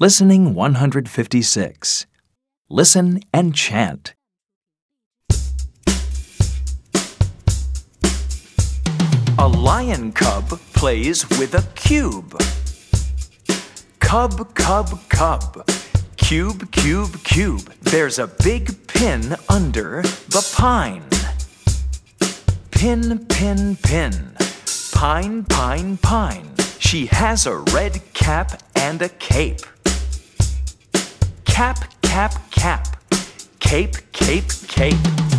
Listening 156. Listen and chant. A lion cub plays with a cube. Cub, cub, cub. Cube, cube, cube. There's a big pin under the pine. Pin, pin, pin. Pine, pine, pine. She has a red cap and a cape. Cap, cap, cap. Cape, cape, cape.